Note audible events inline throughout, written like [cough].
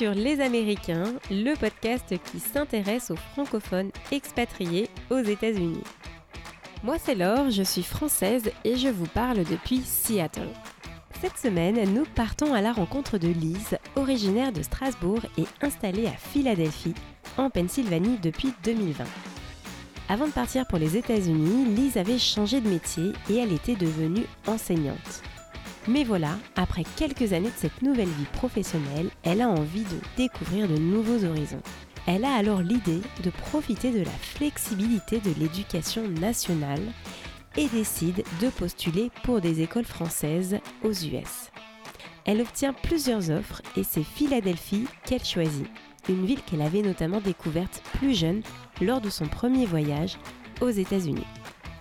sur Les Américains, le podcast qui s'intéresse aux francophones expatriés aux États-Unis. Moi c'est Laure, je suis française et je vous parle depuis Seattle. Cette semaine, nous partons à la rencontre de Lise, originaire de Strasbourg et installée à Philadelphie, en Pennsylvanie depuis 2020. Avant de partir pour les États-Unis, Lise avait changé de métier et elle était devenue enseignante. Mais voilà, après quelques années de cette nouvelle vie professionnelle, elle a envie de découvrir de nouveaux horizons. Elle a alors l'idée de profiter de la flexibilité de l'éducation nationale et décide de postuler pour des écoles françaises aux US. Elle obtient plusieurs offres et c'est Philadelphie qu'elle choisit, une ville qu'elle avait notamment découverte plus jeune lors de son premier voyage aux États-Unis.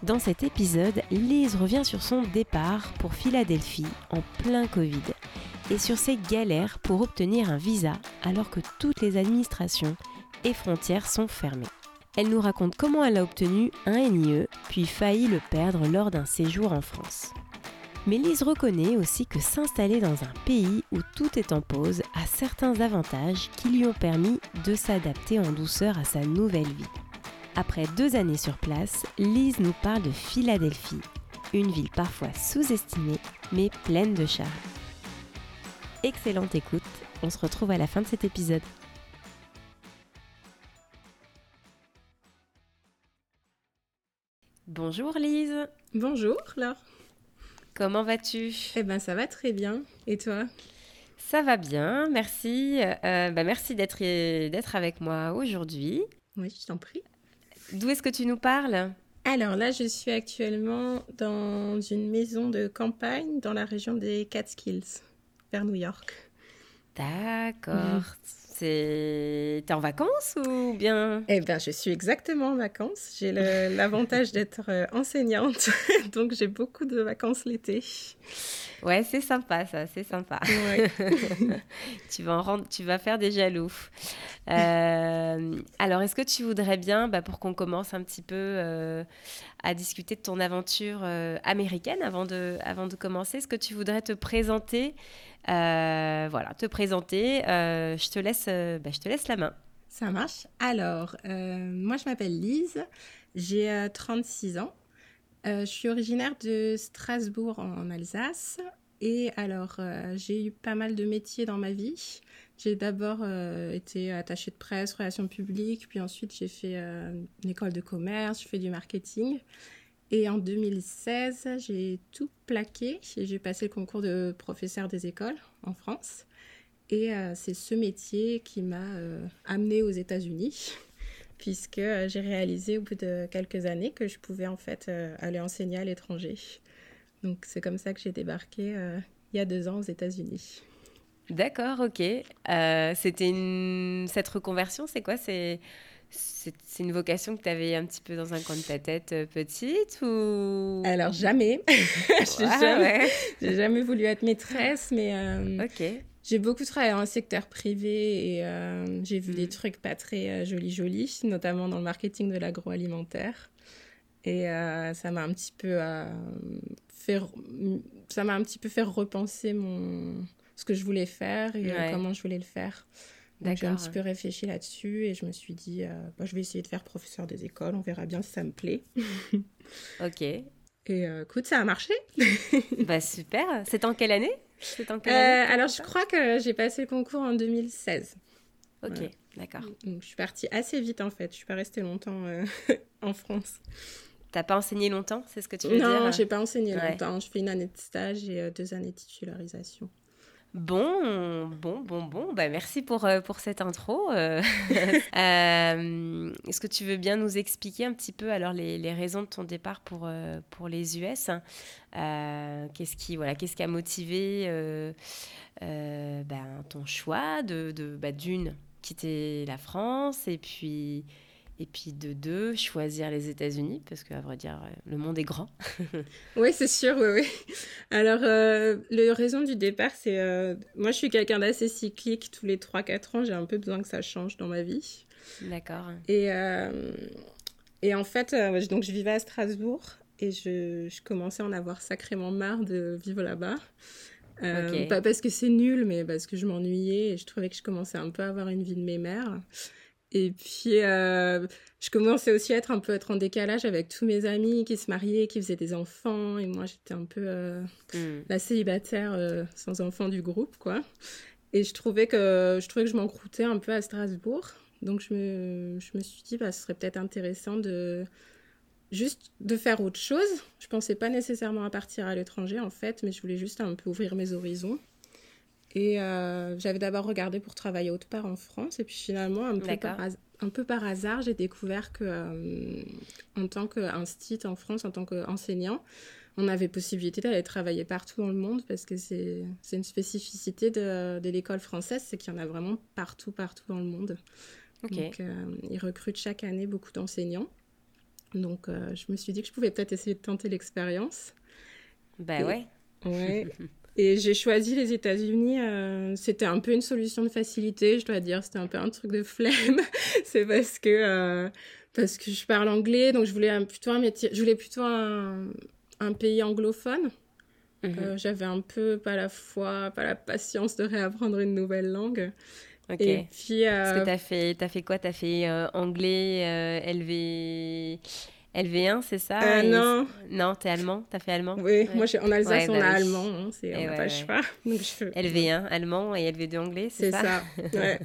Dans cet épisode, Lise revient sur son départ pour Philadelphie en plein Covid et sur ses galères pour obtenir un visa alors que toutes les administrations et frontières sont fermées. Elle nous raconte comment elle a obtenu un NIE puis failli le perdre lors d'un séjour en France. Mais Lise reconnaît aussi que s'installer dans un pays où tout est en pause a certains avantages qui lui ont permis de s'adapter en douceur à sa nouvelle vie. Après deux années sur place, Lise nous parle de Philadelphie, une ville parfois sous-estimée mais pleine de charme. Excellente écoute, on se retrouve à la fin de cet épisode. Bonjour Lise. Bonjour Laure. Comment vas-tu? Eh ben ça va très bien. Et toi? Ça va bien, merci. Euh, bah, merci d'être, d'être avec moi aujourd'hui. Oui, je t'en prie. D'où est-ce que tu nous parles? Alors là, je suis actuellement dans une maison de campagne dans la région des Catskills, vers New York. D'accord. C'est... T'es en vacances ou bien? Eh bien, je suis exactement en vacances. J'ai [laughs] l'avantage d'être euh, enseignante, [laughs] donc j'ai beaucoup de vacances l'été. Ouais, c'est sympa ça, c'est sympa. [laughs] tu, vas en rendre, tu vas faire des jaloux. Euh, alors, est-ce que tu voudrais bien, bah, pour qu'on commence un petit peu euh, à discuter de ton aventure américaine avant de, avant de commencer, est-ce que tu voudrais te présenter voilà, te présenter. Euh, je, te laisse, euh, bah, je te laisse la main. Ça marche. Alors, moi, je m'appelle Lise. J'ai 36 ans. je suis originaire de Strasbourg en Alsace. Et alors, j'ai eu pas mal de métiers dans ma vie. J'ai d'abord été attachée de presse, relations publiques, puis ensuite j'ai fait une école de commerce, je fais du marketing. Et en 2016, j'ai tout plaqué et j'ai passé le concours de professeur des écoles en France. Et euh, c'est ce métier qui m'a euh, amené aux États-Unis, [laughs] puisque euh, j'ai réalisé au bout de quelques années que je pouvais en fait aller enseigner à l'étranger. Donc c'est comme ça que j'ai débarqué il y a deux ans aux États-Unis. D'accord, ok. C'était cette reconversion, c'est quoi? C'est c'est une vocation que tu avais un petit peu dans un coin de ta tête euh, petite ou? Alors jamais. [laughs] j'ai jamais, jamais, voulu être maîtresse, mais euh, j'ai beaucoup travaillé dans le secteur privé et euh, j'ai vu des mm. trucs pas très jolis jolis, notamment dans le marketing de l'agroalimentaire. Et ça m'a un petit peu fait ça m'a un petit peu fait repenser mon ce que je voulais faire et comment je voulais le faire. J'ai un petit peu réfléchi là-dessus et je me suis dit, euh, bah, je vais essayer de faire professeur des écoles, on verra bien si ça me plaît. [laughs] ok. Et euh, écoute, ça a marché. [laughs] bah super. C'est en quelle année, en quelle année euh, Alors je crois que j'ai passé le concours en 2016. Ok, d'accord. Donc je suis partie assez vite en fait. Je suis pas restée longtemps [laughs] en France. T'as pas enseigné longtemps, c'est ce que tu veux dire? Non, j'ai pas enseigné longtemps. Je fais une année de stage et deux années de titularisation. Bon, bon, bon, bon. Bah, merci pour, euh, pour cette intro. Euh, [laughs] euh, est-ce que tu veux bien nous expliquer un petit peu alors les, les raisons de ton départ pour, pour les US Qu'est-ce qui, voilà, qu'est-ce qui a motivé ben, ton choix de, de bah, d'une quitter la France et puis et puis de deux, choisir les États-Unis, parce qu'à vrai dire, le monde est grand. [laughs] oui, c'est sûr, oui, oui. Alors, euh, la raison du départ, c'est... Euh, moi, je suis quelqu'un d'assez cyclique. Tous les 3-4 ans, j'ai un peu besoin que ça change dans ma vie. D'accord. Et, euh, et en fait, donc je vivais à Strasbourg et je, je, commençais à en avoir sacrément marre de vivre là-bas. Pas parce que c'est nul, mais parce que je m'ennuyais et je trouvais que je commençais un peu à avoir une vie de mémère. Et puis, euh, je commençais aussi à être un peu être en décalage avec tous mes amis qui se mariaient, qui faisaient des enfants. Et moi, j'étais un peu euh, hmm. la célibataire euh, sans enfant du groupe, quoi. Et je trouvais que je, trouvais que je m'encroutais un peu à Strasbourg. Donc, je me, je me suis dit, bah, ce serait peut-être intéressant de juste de faire autre chose. Je pensais pas nécessairement à partir à l'étranger, en fait, mais je voulais juste un peu ouvrir mes horizons. Et euh, j'avais d'abord regardé pour travailler autre part en France. Et puis finalement, un peu, par, un peu par, hasard, j'ai découvert que euh, en tant qu'institut en France, en tant qu'enseignant, on avait possibilité d'aller travailler partout dans le monde parce que c'est une spécificité de, de l'école française, c'est qu'il y en a vraiment partout, partout dans le monde. Donc, euh, ils recrutent chaque année beaucoup d'enseignants. Donc, je me suis dit que je pouvais peut-être essayer de tenter l'expérience. Bah ouais. Ouais. [laughs] Et j'ai choisi les États-Unis. Euh, c'était un peu une solution de facilité, je dois dire. C'était un peu un truc de flemme. [laughs] c'est parce que euh, parce que je parle anglais, donc je voulais un, plutôt un métier. Je voulais plutôt un, un pays anglophone. Mhm. Euh, j'avais un peu pas la foi, pas la patience de réapprendre une nouvelle langue. Ok. Et puis. Parce que t'as fait, as fait quoi? T'as fait anglais, LV. LV1, c'est ça? Euh, Non. Non, t'es allemand? T'as fait allemand? Oui, moi en Alsace, on bah a allemand, hein, c'est, on n'a pas le choix. [laughs] LV1, allemand et LV2 anglais, c'est, ça C'est ça, ouais.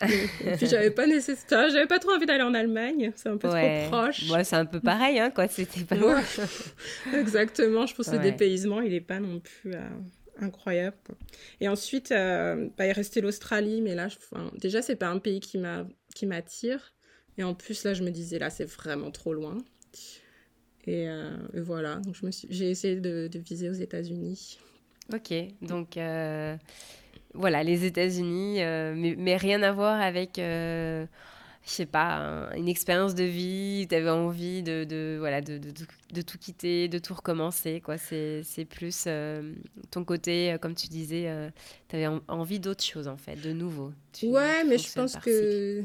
[laughs] et puis j'avais pas nécessairement, j'avais pas trop envie d'aller en Allemagne, c'est un peu trop proche. Moi, c'est un peu pareil, hein, quoi, c'était pas loin. [laughs] Exactement, je pense que le dépaysement, il est pas non plus euh, incroyable. Et ensuite, euh, bah, il restait l'Australie, mais là, je, déjà, c'est pas un pays qui m'attire. Et en plus, là, je me disais, là, c'est vraiment trop loin. Et, euh, voilà, donc je me suis... j'ai essayé de, viser aux États-Unis. Ok, donc euh, voilà, les États-Unis, euh, mais, rien à voir avec, je sais pas, une expérience de vie, tu avais envie de, de voilà, de, tout quitter, de tout recommencer, quoi. C'est, c'est plus ton côté, comme tu disais, tu avais envie d'autre chose, en fait, de nouveau. ouais, mais je pense que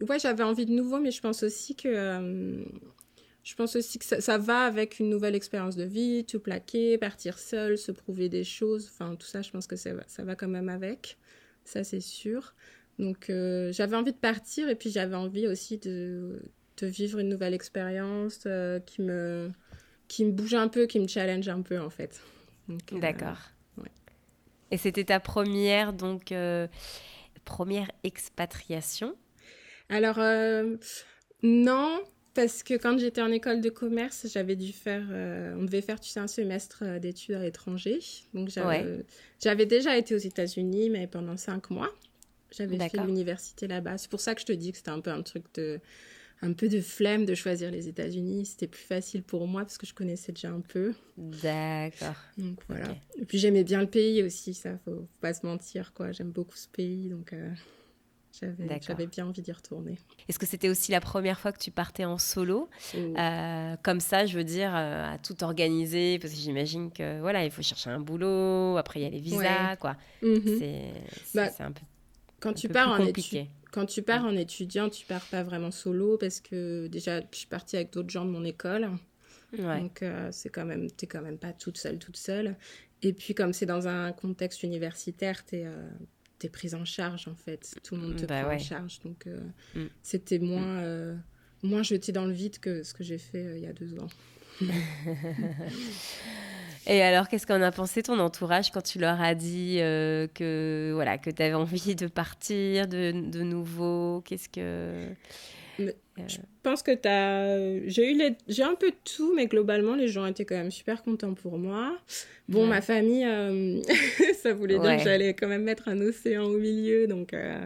ouais, j'avais envie de nouveau, mais je pense aussi que euh, je pense aussi que ça, va avec une nouvelle expérience de vie, tout plaquer, partir seul, se prouver des choses. Enfin, tout ça, je pense que ça va, ça va quand même avec. Ça, c'est sûr. Donc, euh, j'avais envie de partir et puis j'avais envie aussi de, de, vivre une nouvelle expérience euh, qui, me, qui me bouge un peu, qui me challenge un peu, en fait. D'accord. Ouais. Et c'était ta première, donc, première expatriation? Alors, euh, non, parce que quand j'étais en école de commerce, j'avais dû faire, euh, on devait faire, tu sais, un semestre euh, d'études à l'étranger. Donc, j'avais déjà été aux États-Unis, mais pendant cinq mois. J'avais fait l'université là-bas. C'est pour ça que je te dis que c'était un peu un truc de, un peu de flemme de choisir les États-Unis. C'était plus facile pour moi parce que je connaissais déjà un peu. D'accord. Donc voilà. Et puis j'aimais bien le pays aussi, ça, faut, faut pas se mentir, quoi. J'aime beaucoup ce pays, donc. J'avais bien envie d'y retourner. Est-ce que c'était aussi la première fois que tu partais en solo? Euh, Comme ça, je veux dire, euh, à tout organiser, parce que j'imagine que voilà, il faut chercher un boulot, après il y a les visas, quoi. Mhm. Bah, C'est un peu quand tu pars en quand tu pars en étudiant, tu pars pas vraiment solo parce que déjà, je suis partie avec d'autres gens de mon école. Donc, euh, c'est quand même, t'es quand même pas toute seule, toute seule. Et puis, comme c'est dans un contexte universitaire, tu es, t'es prise en charge en fait. Tout le monde te bah prend en charge. Donc euh, mm. c'était moins, euh, moins jeté dans le vide que ce que j'ai fait euh, il y a deux ans. [laughs] Et alors, qu'est-ce qu'en a pensé ton entourage quand tu leur as dit que voilà que tu avais envie de partir de, de nouveau? Qu'est-ce que je pense que tu as. J'ai eu les... j'ai un peu de tout, mais globalement, les gens étaient quand même super contents pour moi. Bon, ma famille, euh, [laughs] ça voulait dire que j'allais quand même mettre un océan au milieu. Donc, euh,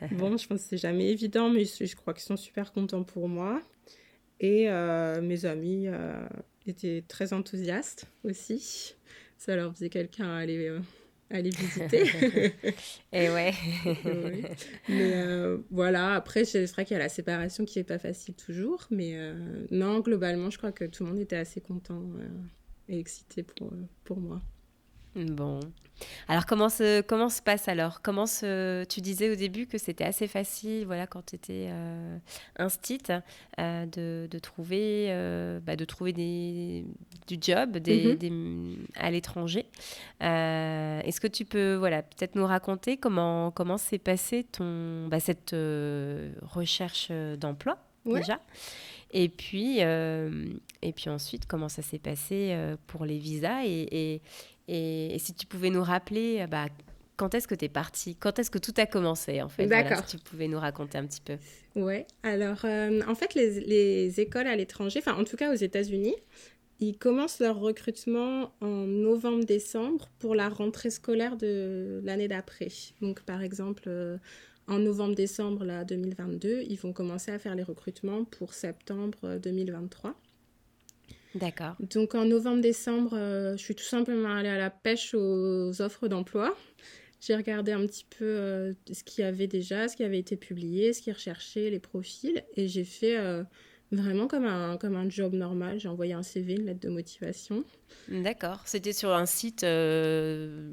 [laughs] bon, je pense que c'est jamais évident, mais je, crois qu'ils sont super contents pour moi. Et euh, mes amis étaient très enthousiastes aussi. Ça leur faisait quelqu'un aller aller visiter. [laughs] Et [laughs] ouais. Mais euh, voilà, après, c'est vrai qu'il y a la séparation qui n'est pas facile toujours. Mais euh, non, globalement, je crois que tout le monde était assez content euh, et excité pour, pour moi. Bon. Alors comment se, comment se passe alors? Comment se, Tu disais au début que c'était assez facile, voilà, quand tu étais euh, instit, euh, de, de, trouver, euh, bah, de trouver des, du job des, Mhm. des- à l'étranger. Euh, Est-ce que tu peux voilà, peut-être nous raconter comment, comment s'est passé ton, bah, cette euh, recherche euh, d'emploi Ouais. déjà? Et puis, euh, et puis ensuite, comment ça s'est passé euh, pour les visas et, et, et- et si tu pouvais nous rappeler, euh, bah, quand est-ce que tu es parti Quand est-ce que tout a commencé en fait? Voilà, D'accord. Si tu pouvais nous raconter un petit peu. Ouais, alors euh, en fait, les, les écoles à l'étranger, enfin en tout cas aux États-Unis, ils commencent leur recrutement en novembre-décembre pour la rentrée scolaire de l'année d'après. Donc par exemple, euh, en novembre-décembre là, 2022, ils vont commencer à faire les recrutements pour septembre euh, 2023. D'accord. Donc en novembre-décembre, euh, je suis tout simplement allée à la pêche aux offres d'emploi. J'ai regardé un petit peu euh, ce qu'il y avait déjà, ce qui avait été publié, ce qu'ils recherchaient, les profils. Et j'ai fait euh, vraiment comme un, comme un job normal. J'ai envoyé un CV, une lettre de motivation. D'accord. C'était sur un site, euh,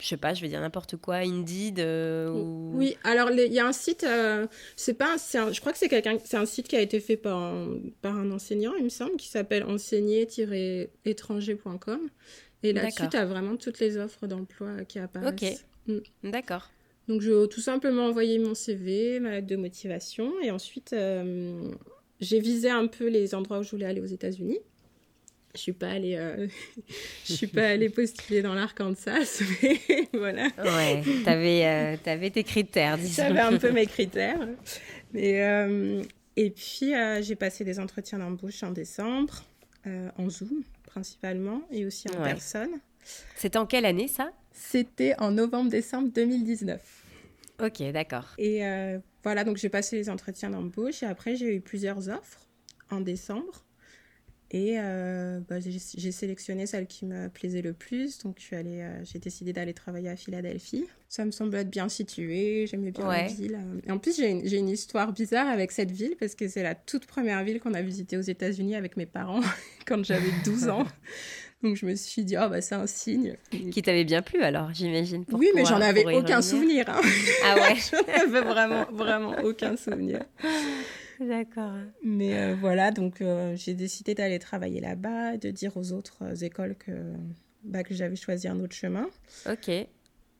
je sais pas, je vais dire n'importe quoi, Indeed euh, ou... Oui, alors il y a un site, euh, c'est pas, un- un- je crois que c'est quelqu'un, c'est un site qui a été fait par un, par un enseignant, il me semble, qui s'appelle enseigner-étranger.com. Et là-dessus, tu as vraiment toutes les offres d'emploi qui apparaissent. D'accord. Donc, j'ai tout simplement envoyé mon CV, ma lettre de motivation, et ensuite, euh, j'ai visé un peu les endroits où je voulais aller aux États-Unis. Je suis pas allée, euh, [laughs] je suis pas allée postuler dans l'Arkansas, [laughs] mais voilà. Ouais, t'avais euh, t'avais tes critères, disons. J'avais un peu mes [laughs] critères. Mais, euh, et puis, j'ai passé des entretiens d'embauche en décembre, en Zoom principalement, et aussi en Ouais. personne. C'était en quelle année ça? C'était en novembre-décembre 2019. Ok, d'accord. Et euh, voilà, donc j'ai passé les entretiens d'embauche et après j'ai eu plusieurs offres en décembre. Et euh, bah, j'ai sélectionné celle qui me plaisait le plus. Donc euh, j'ai décidé d'aller travailler à Philadelphie. Ça me semble être bien situé, j'aimais bien Ouais. la ville. Et en plus j'ai une, j'ai une histoire bizarre avec cette ville parce que c'est la toute première ville qu'on a visitée aux États-Unis avec mes parents [laughs] quand j'avais 12 ans. [laughs] Donc je me suis dit, oh bah c'est un signe. Qui t'avait bien plu alors, j'imagine oui, mais j'en avais aucun souvenir. hein. Ah ouais [laughs] J'en avais vraiment, vraiment aucun souvenir. D'accord. Mais euh, voilà, donc euh, j'ai décidé d'aller travailler là-bas, de dire aux autres euh, écoles que, bah, que j'avais choisi un autre chemin. Ok. Et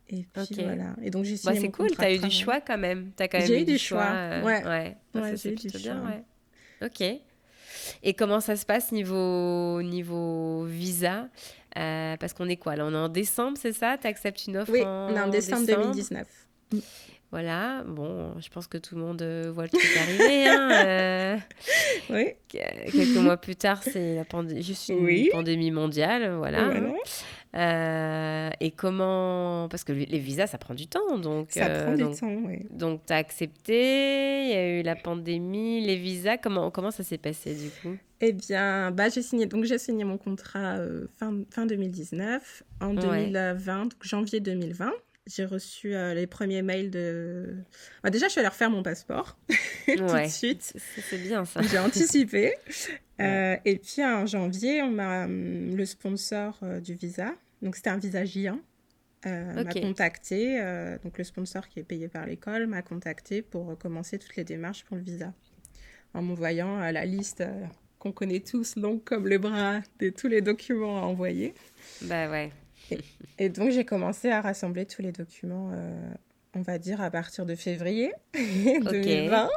puis voilà. Et donc j'ai Bah, c'est cool, t'as eu du choix quand même. T'as quand même J'ai eu du choix, euh, ouais. ouais. Ah, Ouais, j'ai eu du bien, choix. ouais. Ok. Et comment ça se passe niveau, niveau visa Euh, Parce qu'on est quoi là On est en décembre, c'est ça? T'acceptes une offre Oui, en on est en décembre 2019. Voilà, bon, je pense que tout le monde euh, voit le truc arriver. hein, euh, [laughs] Oui, que- quelques mois plus tard, c'est la pandémie, juste une Oui. pandémie mondiale, voilà. voilà. Euh, et comment Parce que les visas, ça prend du temps, donc. Ça euh, prend du temps, oui. donc, t'as accepté. Il y a eu la pandémie, les visas. Comment comment ça s'est passé du coup? Eh bien, bah, j'ai signé, donc j'ai signé mon contrat euh, fin, fin 2019. En Ouais. 2020, donc janvier 2020, j'ai reçu euh, les premiers mails de... Bah, déjà, je suis allée refaire mon passeport [laughs] tout Ouais. de suite. C'est bien ça. J'ai anticipé. [laughs] Euh, et puis en janvier, on m'a hum, le sponsor euh, du visa, donc c'était un visa J1, euh, m'a contacté. euh, donc le sponsor qui est payé par l'école m'a contacté pour commencer toutes les démarches pour le visa, en m'envoyant euh, la liste euh, qu'on connaît tous, longue comme le bras, de tous les documents à envoyer. Bah ouais. Et donc j'ai commencé à rassembler tous les documents, euh, on va dire à partir de février [laughs] 2020.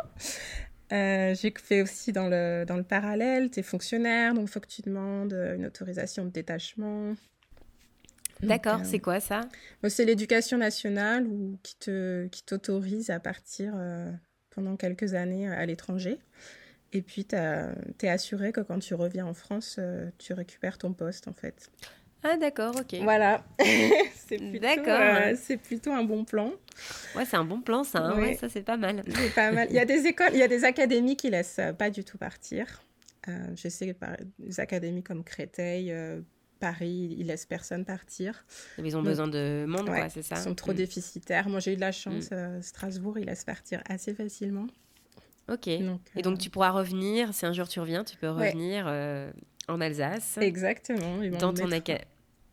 Euh, j'ai fait aussi dans le, dans le parallèle, tu es fonctionnaire, donc il faut que tu demandes une autorisation de détachement. D'accord, euh, c'est quoi ça? bon, c'est l'éducation nationale ou qui te qui t'autorise à partir euh, pendant quelques années à l'étranger. Et puis, tu es assuré que quand tu reviens en France, euh, tu récupères ton poste, en fait. Ah d'accord, ok. Voilà. [laughs] c'est plutôt, D'accord. euh, c'est plutôt un bon plan. Ouais, c'est un bon plan ça. hein, Ouais. ouais, ça c'est pas mal. C'est pas mal. Il y a des [laughs] écoles, il y a des académies qui laissent euh, pas du tout partir. Euh, je sais que par, des académies comme Créteil, euh, Paris, ils laissent personne partir. Ils ont Donc, besoin de monde, ouais, quoi, c'est ça? Ils sont trop Mm. déficitaires. Moi, j'ai eu de la chance. euh, Strasbourg, ils laissent partir assez facilement. Ok. Donc, Et euh, donc tu pourras revenir, si un jour tu reviens, tu peux Ouais. revenir euh, en Alsace. Exactement. Ils vont Dans ton mettre-.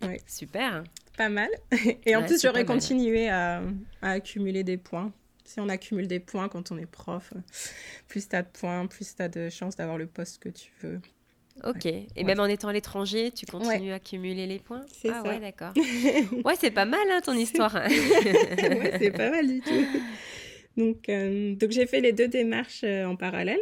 Ouais. Super. pas mal. [laughs] Et en plus, j'aurais continué à, à, accumuler des points. Si on accumule des points quand on est prof, plus tu as de points, plus tu as de chances d'avoir le poste que tu veux. Ok. Et même en étant à l'étranger, tu continues à accumuler les points C'est ah, ouais, d'accord. [laughs] ouais, c'est pas mal hein, ton histoire. [laughs] ouais, c'est pas mal du tout. Donc, euh, donc j'ai fait les deux démarches euh, en parallèle.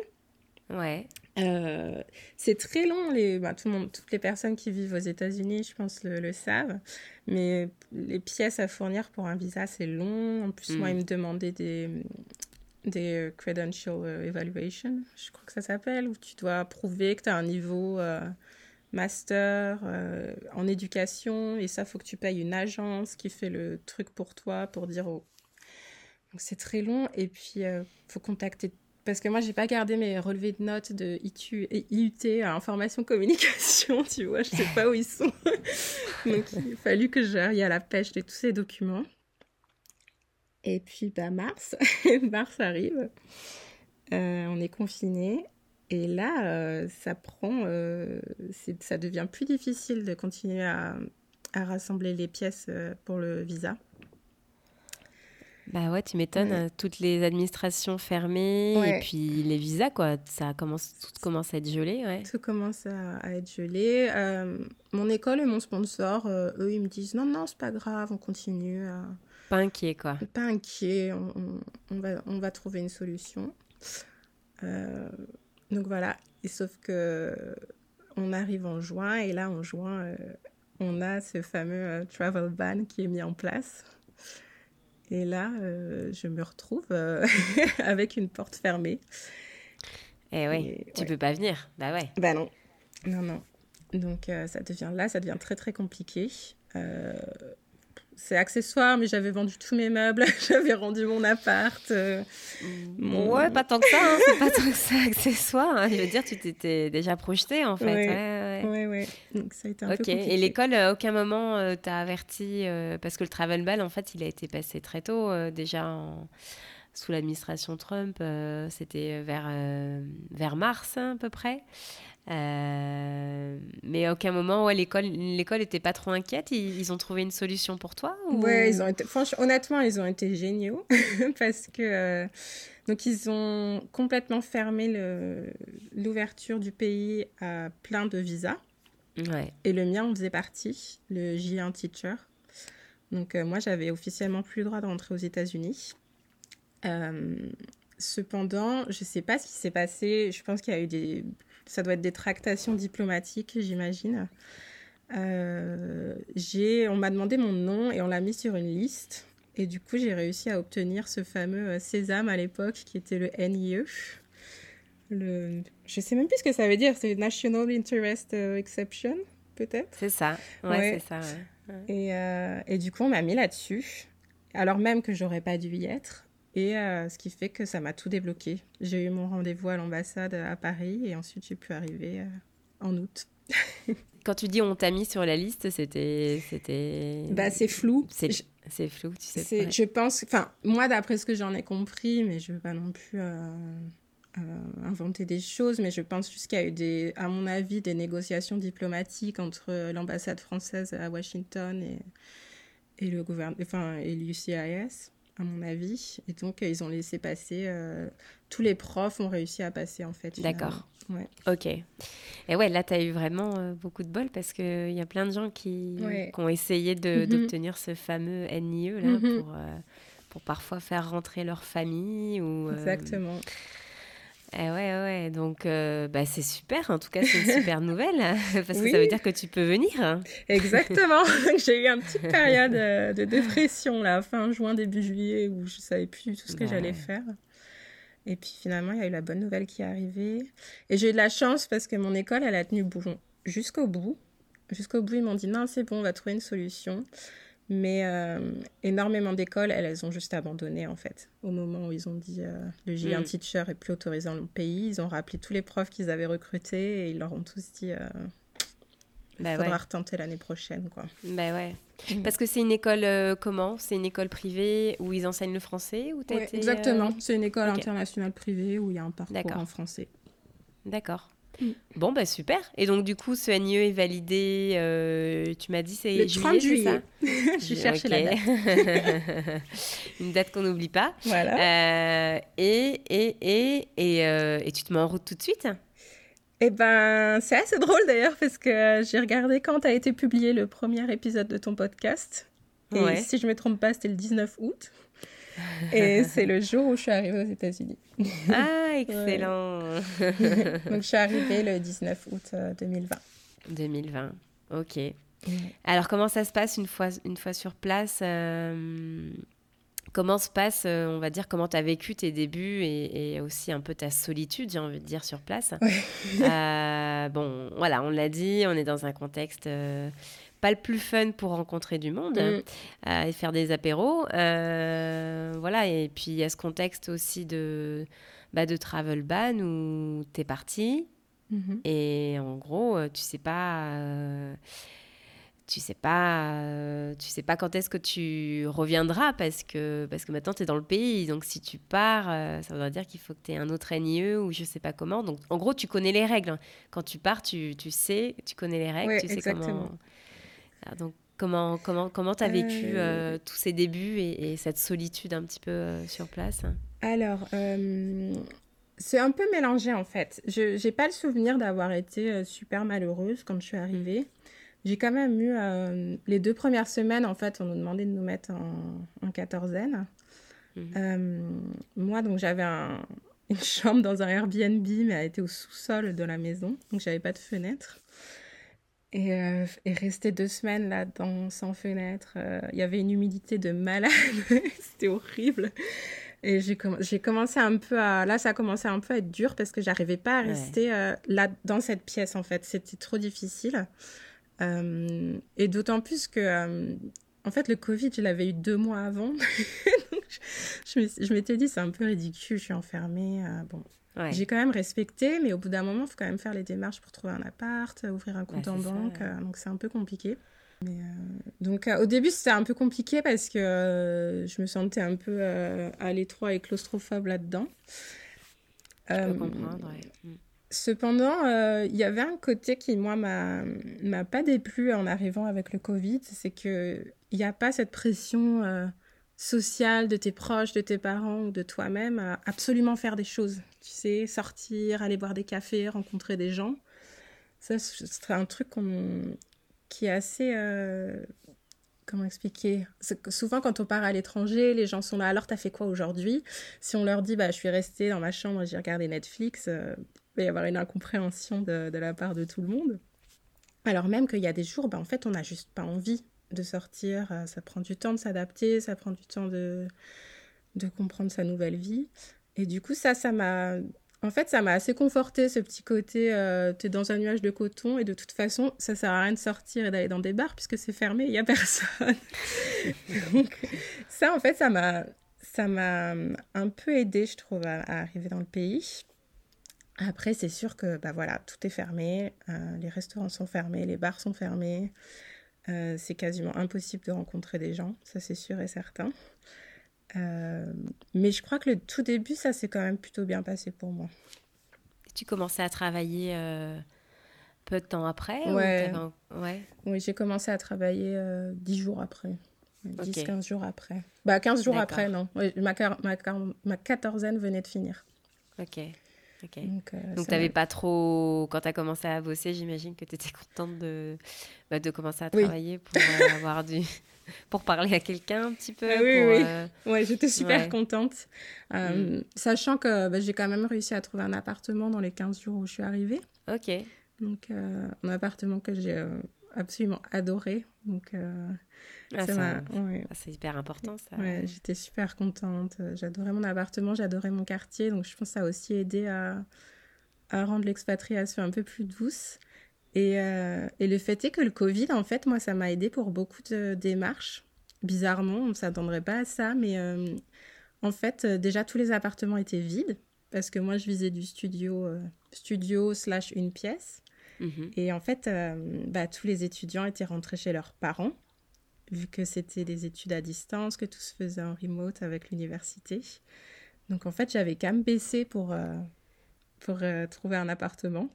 Ouais. Euh, c'est très long, les, bah, tout le monde, toutes les personnes qui vivent aux États-Unis, je pense, le, savent. Mais les pièces à fournir pour un visa, c'est long. En plus, moi, mm. ils me demandaient des, des euh, credential euh, evaluation, je crois que ça s'appelle, où tu dois prouver que tu as un niveau euh, master en éducation et ça, faut que tu payes une agence qui fait le truc pour toi pour dire Donc c'est très long et puis il faut contacter parce que moi j'ai pas gardé mes relevés de notes de IUT à information communication, [laughs] tu vois, je sais pas où ils sont. [laughs] Donc il a fallu que j'aille à la pêche de tous ces documents. Et puis, bah, mars, [laughs] mars arrive. Euh, on est confiné. Et là, euh, ça prend, euh, ça devient plus difficile de continuer à, à rassembler les pièces pour le visa. Bah ouais, tu m'étonnes, toutes les administrations fermées et puis les visas, quoi, ça commence, tout commence à être gelé, ouais. Tout commence à, à être gelé. mon école et mon sponsor, eux, ils me disent non, non, c'est pas grave, on continue à pas inquiet, quoi. Pas inquiet, on, on, va, on va trouver une solution. Euh, donc voilà, et sauf que on arrive en juin, et là, en juin, euh, on a ce fameux euh, travel ban qui est mis en place. Et là, je me retrouve [laughs] avec une porte fermée. Eh oui, tu peux pas venir. Bah ouais. Bah non. Non, non. Donc ça devient là, ça devient très très compliqué c'est accessoire, mais j'avais vendu tous mes meubles, [laughs] j'avais rendu mon appart. Euh, ouais, pas tant que ça, hein, c'est pas tant que ça [laughs] accessoire. Hein. Je veux dire, tu t'étais déjà projeté en fait. Ouais, ouais, ouais. Donc ça a été un peu compliqué. Et l'école, à aucun moment euh, t'a averti, euh, parce que le travel ball, en fait, il a été passé très tôt, déjà sous l'administration Trump, c'était vers, vers mars à peu près. Euh, mais à aucun moment, ouais, l'école, l'école était pas trop inquiète. Ils, ont trouvé une solution pour toi ou... Ouais, ils ont été, franchement, honnêtement, ils ont été géniaux [laughs] parce que euh, donc ils ont complètement fermé le, l'ouverture du pays à plein de visas. Ouais. Et le mien en faisait partie, le J1 Teacher. Donc euh, moi, j'avais officiellement plus le droit de rentrer aux États-Unis. Cependant, je sais pas ce qui s'est passé. Je pense qu'il y a eu des ça doit être des tractations diplomatiques, j'imagine. Euh, on m'a demandé mon nom et on l'a mis sur une liste. Et du coup, j'ai réussi à obtenir ce fameux euh, Sésame à l'époque, qui était le NIE. Le... Je sais même plus ce que ça veut dire. C'est National Interest euh, Exception, peut-être? C'est ça. Ouais, c'est ça. Et, et, du coup, on m'a mis là-dessus. Alors même que j'aurais pas dû y être. Et euh, ce qui fait que ça m'a tout débloqué. J'ai eu mon rendez-vous à l'ambassade à Paris et ensuite j'ai pu arriver euh, en août. [laughs] Quand tu dis on t'a mis sur la liste, c'était. c'était... Bah, c'est flou. C'est, flou, tu sais. Je pense. Enfin, moi, d'après ce que j'en ai compris, mais je ne veux pas non plus euh, inventer des choses, mais je pense juste qu'il y a eu, des, à mon avis, des négociations diplomatiques entre l'ambassade française à Washington et, et le gouvernement. Enfin, et l'UCIS à mon avis. Et donc, euh, ils ont laissé passer. Euh, tous les profs ont réussi à passer, en fait. D'accord. Ouais. Ok. Et ouais, là, tu as eu vraiment euh, beaucoup de bol parce qu'il y a plein de gens qui, ont essayé mhm. d'obtenir ce fameux NIE là, mhm. pour, pour parfois faire rentrer leur famille. Ou, Exactement. Eh ouais, ouais, donc euh, bah, c'est super, en tout cas c'est une [laughs] super nouvelle, [laughs] parce que ça veut dire que tu peux venir. Exactement, [laughs] j'ai eu une petite période euh, de dépression là, fin juin, début juillet, où je savais plus tout ce que j'allais faire. Et puis finalement, il y a eu la bonne nouvelle qui est arrivée. Et j'ai eu de la chance parce que mon école, elle a tenu bon jusqu'au bout. Jusqu'au bout, ils m'ont dit non, c'est bon, on va trouver une solution. Mais euh, énormément d'écoles, elles, ont juste abandonné en fait. Au moment où ils ont dit euh, le J1 mm. Teacher est plus autorisé dans le pays, ils ont rappelé tous les profs qu'ils avaient recrutés et ils leur ont tous dit euh, il bah faudra retenter l'année prochaine. Quoi. Bah ouais. Mm. Parce que c'est une école comment? C'est une école privée où ils enseignent le français ou Exactement, c'est une école internationale privée où il y a un parcours en français. D'accord. Mm. Bon, bah super. Et donc, du coup, ce NIE est validé, euh, tu m'as dit, c'est le 30 juillet. Je [laughs] cherché la date. [laughs] Une date qu'on n'oublie pas. Voilà. Euh, et, et, et, et, euh, et, tu te mets en route tout de suite? Eh ben, c'est assez drôle d'ailleurs, parce que j'ai regardé quand a été publié le premier épisode de ton podcast. Et si je ne me trompe pas, c'était le 19 août. Et c'est le jour où je suis arrivée aux États-Unis. Ah, excellent. [laughs] Donc, je suis arrivée le 19 août 2020. Euh, 2020, ok. Alors, comment ça se passe une fois, une fois sur place euh, Comment se passe, euh, on va dire, comment tu as vécu tes débuts et, aussi un peu ta solitude, j'ai envie de dire, sur place? Bon, voilà, on l'a dit, on est dans un contexte pas le plus fun pour rencontrer du monde mm. euh, et faire des apéros. Euh, voilà, et puis il y a ce contexte aussi de, bah, de travel ban où tu es parti mm-hmm. et en gros, euh, tu sais pas. tu sais pas tu sais pas quand est-ce que tu reviendras parce que parce que maintenant tu es dans le pays donc si tu pars ça voudrait dire qu'il faut que tu aies un autre NIE ou je sais pas comment donc en gros tu connais les règles quand tu pars tu, tu sais tu connais les règles tu sais comment donc, comment comment comment as vécu euh, euh, tous ces débuts et, cette solitude un petit peu euh, sur place? Alors, c'est un peu mélangé en fait. Je n'ai pas le souvenir d'avoir été super malheureuse quand je suis arrivée. Mmh. J'ai quand même eu les deux premières semaines, en fait, on nous demandait de nous mettre en, en quatorzaine. Mmh. moi, donc, j'avais une [laughs] chambre dans un Airbnb, mais elle était au sous-sol de la maison, donc j'avais pas de fenêtre. Et, euh, et, rester deux semaines là-dedans sans fenêtre. Euh, il y avait une humidité de malade. [laughs] C'était horrible. Et j'ai commencé un peu à... Là, ça a commencé un peu à être dur parce que j'arrivais pas à rester euh, là dans cette pièce, en fait. C'était trop difficile. et d'autant plus que... en fait, le Covid, je l'avais eu deux mois avant. [laughs] Donc, je, je m'étais dit, c'est un peu ridicule, je suis enfermée. bon, j'ai quand même respecté, mais au bout d'un moment, il faut quand même faire les démarches pour trouver un appart, ouvrir un compte en banque. Euh, donc, c'est un peu compliqué. Mais euh, donc, euh, au début, c'était un peu compliqué parce que je me sentais un peu à l'étroit et claustrophobe là-dedans. Je peux comprendre, mm. Cependant, il y avait un côté qui, moi, m'a pas déplu en arrivant avec le Covid, c'est qu'il n'y a pas cette pression sociale de tes proches, de tes parents ou de toi-même à absolument faire des choses. Tu sais, sortir, aller boire des cafés, rencontrer des gens. Ça, ce serait un truc qui est assez... Euh, comment expliquer? Souvent, quand on part à l'étranger, les gens sont là. Alors, t'as fait quoi aujourd'hui? Si on leur dit, bah, je suis restée dans ma chambre, j'ai regardé Netflix, euh, il va y avoir une incompréhension de, la part de tout le monde. Alors même qu'il y a des jours, bah, en fait, on n'a juste pas envie de sortir. Euh, ça prend du temps de s'adapter, ça prend du temps de, de comprendre sa nouvelle vie. Et du coup, ça, ça m'a... En fait, ça m'a assez conforté, ce petit côté, euh, tu es dans un nuage de coton et de toute façon, ça sert à rien de sortir et d'aller dans des bars puisque c'est fermé, il n'y a personne. [laughs] Donc, ça, en fait, ça m'a, ça m'a un peu aidé, je trouve, à, arriver dans le pays. Après, c'est sûr que, bah voilà, tout est fermé, euh, les restaurants sont fermés, les bars sont fermés. Euh, c'est quasiment impossible de rencontrer des gens, ça c'est sûr et certain. Euh, mais je crois que le tout début, ça s'est quand même plutôt bien passé pour moi. Tu commençais à travailler euh, peu de temps après Ouais. ouais. Oui, j'ai commencé à travailler dix jours après. 10-15 jours après. Bah, 15 jours après, non. ma, ma, ma quatorzaine venait de finir. Ok. Donc, euh, tu n'avais pas trop. Quand tu as commencé à bosser, j'imagine que tu étais contente de, bah, de commencer à travailler pour euh, avoir du. [laughs] pour parler à quelqu'un un petit peu. Ah oui, oui. Euh, ouais, j'étais super contente. Mm. Sachant que bah, j'ai quand même réussi à trouver un appartement dans les 15 jours où je suis arrivée. Ok. Donc, un appartement que j'ai absolument adoré. Donc, ah, ah, c'est hyper important ça. Ouais, j'étais super contente. J'adorais mon appartement, j'adorais mon quartier. Donc je pense que ça a aussi aidé à, à rendre l'expatriation un peu plus douce. Et, euh, et, le fait est que le Covid, en fait, moi, ça m'a aidé pour beaucoup de démarches. Bizarrement, on ne s'attendrait pas à ça, mais euh, en fait, euh, déjà, tous les appartements étaient vides parce que moi, je visais du studio, studio slash une pièce. Mhm. Et en fait, bah, tous les étudiants étaient rentrés chez leurs parents vu que c'était des études à distance, que tout se faisait en remote avec l'université. Donc en fait, j'avais qu'à me baisser pour, euh, pour euh, trouver un appartement.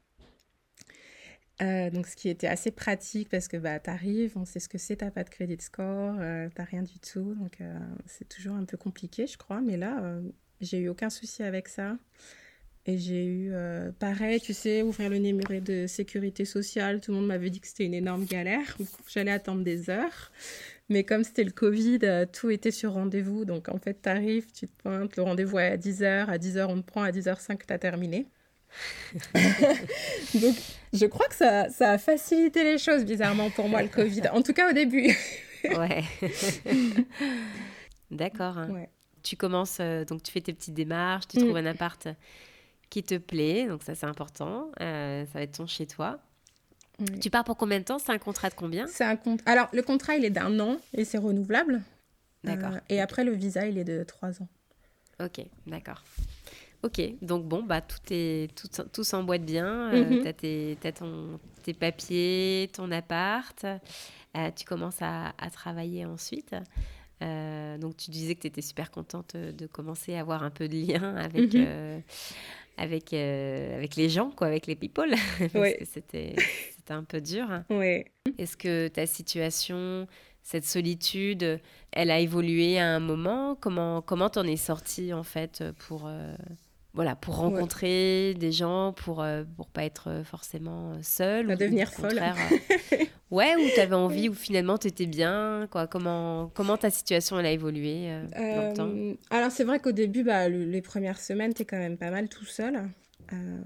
Euh, donc, ce qui était assez pratique parce que bah, tu arrives, on sait ce que c'est, tu pas de crédit score, euh, tu rien du tout. Donc, euh, c'est toujours un peu compliqué, je crois. Mais là, euh, j'ai eu aucun souci avec ça. Et j'ai eu, pareil, tu sais, ouvrir le numéro de sécurité sociale. Tout le monde m'avait dit que c'était une énorme galère. J'allais attendre des heures. Mais comme c'était le Covid, tout était sur rendez-vous. Donc, en fait, tu arrives, tu te pointes, le rendez-vous est à 10h. À 10h, on te prend. À 10h05, tu as terminé. [laughs] Donc, je crois que ça, ça, a facilité les choses, bizarrement, pour moi, le Covid. En tout cas, au début. ouais. [laughs] D'accord. Ouais. Tu commences, euh, donc tu fais tes petites démarches, tu Mm. trouves un appart qui te plaît, donc ça c'est important. Euh, ça va être ton chez toi. Tu pars pour combien de temps? C'est un contrat de combien? C'est un compte. Alors, le contrat, il est d'un an et c'est renouvelable. D'accord. Euh, et après, le visa, il est de trois ans. Ok, d'accord. Ok, donc bon, bah tout est tout, tout s'emboîte bien. Euh, Mhm. t'as tes, ton, tes papiers, ton appart. Euh, tu commences à, à travailler ensuite. Euh, donc tu disais que tu étais super contente de commencer à avoir un peu de lien [laughs] avec Mhm. euh, avec euh, avec les gens, quoi, avec les people, [laughs] parce Ouais. que c'était c'était un peu dur. Ouais. Est-ce que ta situation, cette solitude, elle a évolué à un moment? Comment comment t'en es sortie en fait pour euh, voilà pour rencontrer des gens pour euh, pour pas être forcément seule Pas ou- devenir au folle. [laughs] euh, ouais ou t'avais envie ou finalement t'étais bien quoi Comment comment ta situation elle a évolué euh, dans le temps? Euh, alors, c'est vrai qu'au début, bah, le- les premières semaines, tu es quand même pas mal tout seul. Euh,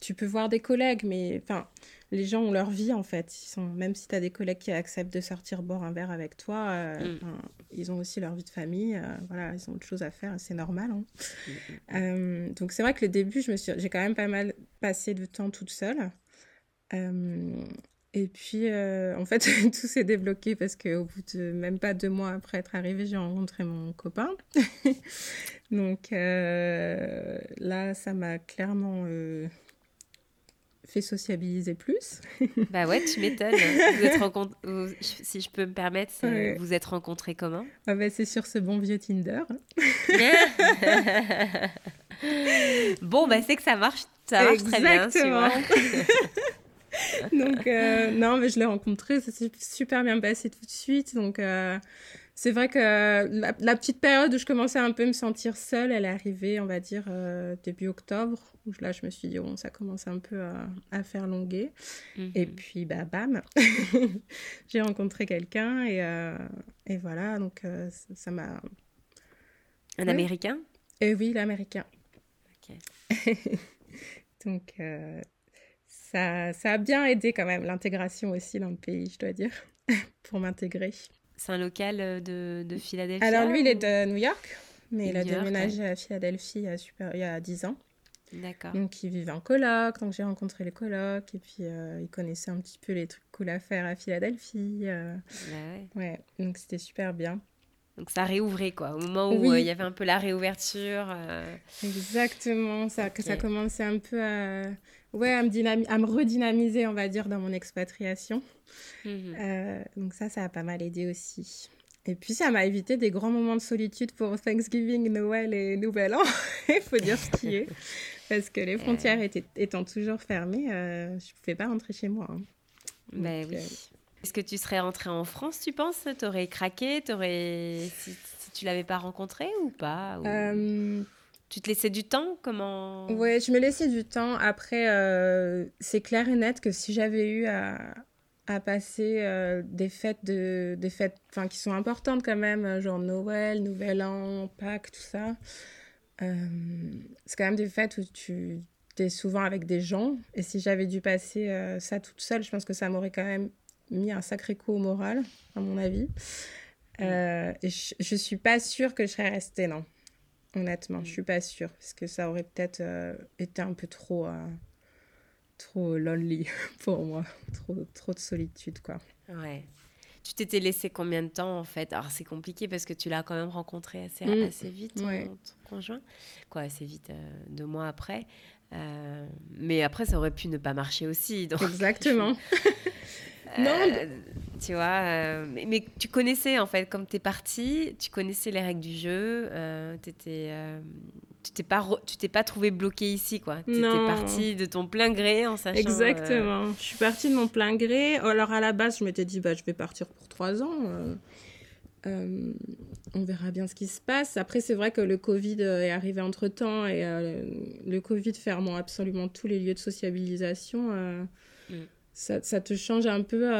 tu peux voir des collègues, mais enfin, les gens ont leur vie en fait. Ils sont, même si tu as des collègues qui acceptent de sortir boire un verre avec toi, euh, Mm. ils ont aussi leur vie de famille. euh, voilà, ils ont autre chose à faire, c'est normal. hein. Mm, Euh, donc c'est vrai que le début, je me suis, j'ai quand même pas mal passé de temps toute seule. Et puis, en fait, [laughs] tout s'est débloqué parce qu'au bout de même pas deux mois après être arrivée, j'ai rencontré mon copain. [laughs] donc là, ça m'a clairement fait sociabiliser plus. [laughs] Bah ouais, tu m'étonnes. Vous êtes vous- si je peux me permettre, Ouais. vous êtes rencontrés comment? Ah bah, c'est sur ce bon vieux Tinder. [laughs] bon, bah c'est que ça marche, ça marche très bien, vois. [laughs] donc, euh, non, mais je l'ai rencontré, ça s'est super bien passé tout de suite. Donc, euh, c'est vrai que la, la petite période où je commençais un peu à me sentir seule, elle est arrivée, on va dire, euh, début octobre. Où là, je me suis dit, bon, ça commence un peu à, à faire longuer. Et Mhm. puis, bah, bam, [laughs] j'ai rencontré quelqu'un et, euh, et voilà, donc euh, ça- m'a. Un. Américain? Et oui, l'américain. Ok. [laughs] Donc, euh, ça, ça a bien aidé quand même l'intégration aussi dans le pays, je dois dire, [laughs] pour m'intégrer. C'est un local euh, de, de Philadelphie Alors, lui, il est ou- de New York, mais il a déménagé à Philadelphie il y a, super... il y a 10 ans. D'accord. Donc, il vivait en coloc, donc j'ai rencontré les colocs, et puis euh, il connaissait un petit peu les trucs cool à faire à Philadelphie. euh, ouais. Ouais, donc c'était super bien. Donc ça réouvrait quoi. Au moment où euh, Oui. il y avait un peu la réouverture. Exactement, ça, que ça commençait un peu à, ouais, à, me dynami- à me redynamiser, on va dire, dans mon expatriation. mhm. Euh, donc ça, ça a pas mal aidé aussi. Et puis ça m'a évité des grands moments de solitude pour Thanksgiving, Noël et Nouvel An. [laughs] Il faut dire ce qui est. Parce que les frontières étaient, étant toujours fermées, euh, je ne pouvais pas rentrer chez moi. hein. Bah Donc, oui. euh, Est-ce que tu serais rentrée en France, tu penses? T'aurais craqué? T'aurais si, si tu l'avais pas rencontré ou pas Ou? Euh, Tu te laissais du temps? Comment? Ouais, je me laissais du temps. Après, euh, c'est clair et net que si j'avais eu à, à passer euh, des fêtes de des fêtes enfin qui sont importantes quand même, euh, genre Noël, Nouvel An, Pâques, tout ça. euh, c'est quand même des fêtes où tu es souvent avec des gens. Et si j'avais dû passer euh, ça toute seule, je pense que ça m'aurait quand même mis un sacré coup au moral, à mon avis. Je, je suis pas sûre que je serais restée, non. Honnêtement, je suis pas sûre. Parce que ça aurait peut-être euh, été un peu trop, euh, trop lonely [laughs] pour moi. Trop, trop de solitude, quoi. Ouais. Tu t'étais laissé combien de temps en fait? Alors c'est compliqué parce que tu l'as quand même rencontré assez, Mm. assez vite, ton, Ouais. ton conjoint. Quoi, assez vite, euh, deux mois après. Euh, mais après, ça aurait pu ne pas marcher aussi. Donc, Exactement. [laughs] Non, Euh, tu vois, euh, mais, mais tu connaissais en fait, comme tu es parti, tu connaissais les règles du jeu, t'étais, tu t'es pas tu t'es pas trouvé bloqué ici quoi. Tu étais partie de ton plein gré en sachant. Exactement. Je suis partie de mon plein gré. Alors à la base, je m'étais dit bah je vais partir pour trois ans. Euh, on verra bien ce qui se passe. Après, c'est vrai que le Covid euh, est arrivé entre temps et euh, le Covid fermant absolument tous les lieux de sociabilisation, mm. ça, te change un peu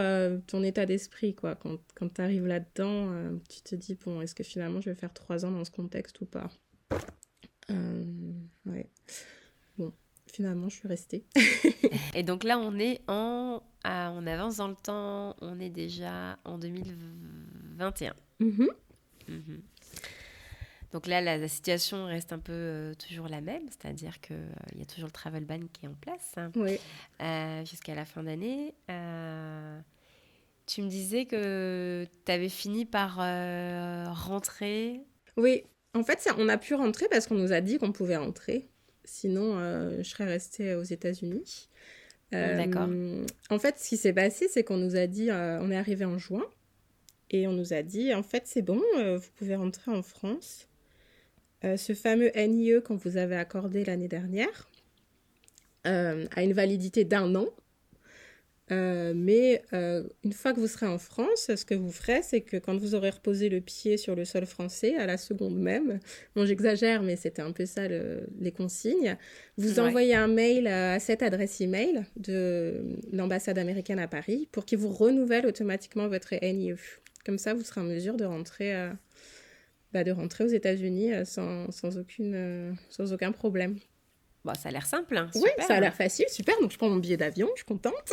ton état d'esprit. quoi. Quand, quand tu arrives là-dedans, tu te dis bon, est-ce que finalement je vais faire trois ans dans ce contexte ou pas? Ouais. Bon, finalement, je suis restée. [laughs] et donc là, on est en. on avance dans le temps, on est déjà en 2021. Mhm. Mhm. Donc là, la, situation reste un peu euh, toujours la même, c'est-à-dire qu'il euh, y a toujours le travel ban qui est en place euh, jusqu'à la fin d'année. tu me disais que tu avais fini par rentrer. Oui, en fait, on a pu rentrer parce qu'on nous a dit qu'on pouvait rentrer. Sinon, je serais restée aux États-Unis. D'accord. En fait, ce qui s'est passé, c'est qu'on nous a dit, on est arrivé en juin. Et on nous a dit, en fait, c'est bon, euh, vous pouvez rentrer en France. Euh, ce fameux NIE qu'on vous avez accordé l'année dernière euh, a une validité d'un an. mais une fois que vous serez en France, ce que vous ferez, c'est que quand vous aurez reposé le pied sur le sol français, à la seconde même, bon j'exagère, mais c'était un peu ça les consignes, vous envoyez un mail à cette adresse email de l'ambassade américaine à Paris pour qu'ils vous renouvellent automatiquement votre NIE. Comme ça, vous serez en mesure de rentrer, euh, bah, de rentrer aux États-Unis euh, sans, sans, aucune, euh, sans aucun problème. Bon, ça a l'air simple. Hein, oui, ça a l'air facile, super. Donc, je prends mon billet d'avion, je suis contente. [laughs]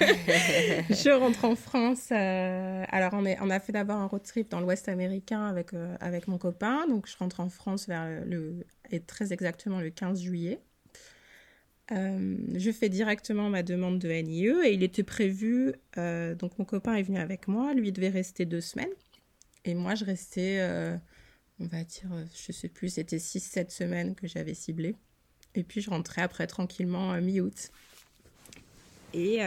je rentre en France. alors, on, est, on a fait d'abord un road trip dans l'Ouest américain avec, avec mon copain. Donc, je rentre en France vers le, et très exactement le 15 juillet. Je fais directement ma demande de NIE et il était prévu, donc mon copain est venu avec moi, lui devait rester deux semaines et moi je restais, on va dire, je sais plus, c'était 6-7 semaines que j'avais ciblé et puis je rentrais après tranquillement mi-août. Et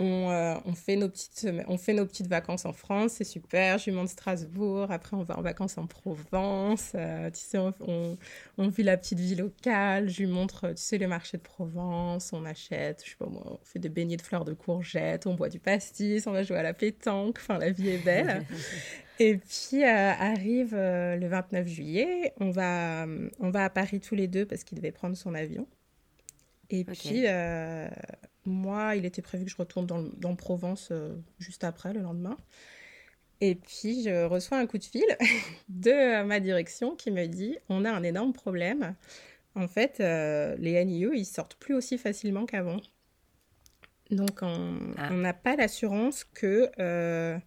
euh, on, fait nos petites, on fait nos petites vacances en France, c'est super. Je lui montre Strasbourg. Après, on va en vacances en Provence. Euh, tu sais, on, on, vit la petite vie locale. Je lui montre, tu sais, le marché de Provence. On achète, je sais pas moi, on fait des beignets de fleurs de courgettes. On boit du pastis. On va jouer à la pétanque. Enfin, la vie est belle. [laughs] Et puis euh, arrive le 29 juillet. On va, on va à Paris tous les deux parce qu'il devait prendre son avion. Et puis, moi, il était prévu que je retourne dans, Provence euh, juste après, le lendemain. Et puis, je reçois un coup de fil [laughs] de ma direction qui me dit on a un énorme problème. En fait, euh, les NIE, ils sortent plus aussi facilement qu'avant. Donc, on ah. n'a pas l'assurance que, euh,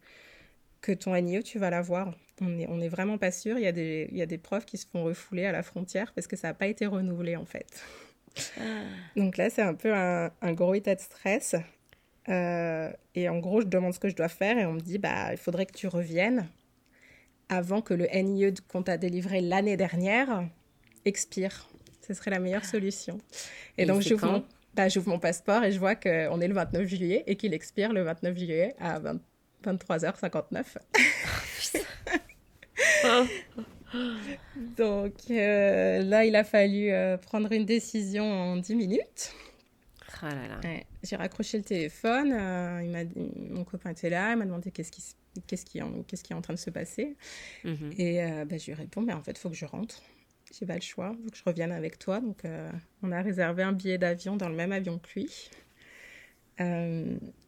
que ton NIE, tu vas l'avoir. On n'est on est vraiment pas sûr. Il y, a des, il y a des profs qui se font refouler à la frontière parce que ça n'a pas été renouvelé, en fait. Ah. Donc là, c'est un peu un, gros état de stress. Euh, et en gros, je demande ce que je dois faire et on me dit, bah, il faudrait que tu reviennes avant que le NIE qu'on t'a délivré l'année dernière expire. Ce serait la meilleure solution. Et, donc, j'ouvre mon, bah, mon, passeport et je vois qu'on est le 29 juillet et qu'il expire le 29 juillet à 23h59. [laughs] [laughs] [laughs] Donc euh, là, il a fallu euh, prendre une décision en 10 minutes. Ah j'ai raccroché le téléphone, euh, il m'a mon copain était là, il m'a demandé qu'est-ce qui, qu'est-ce, qui, qu'est-ce qui est en train de se passer. Mhm. Et bah, je lui réponds, mais en fait, il faut que je rentre. J'ai pas le choix, il faut que je revienne avec toi. Donc on a réservé un billet d'avion dans le même avion que lui.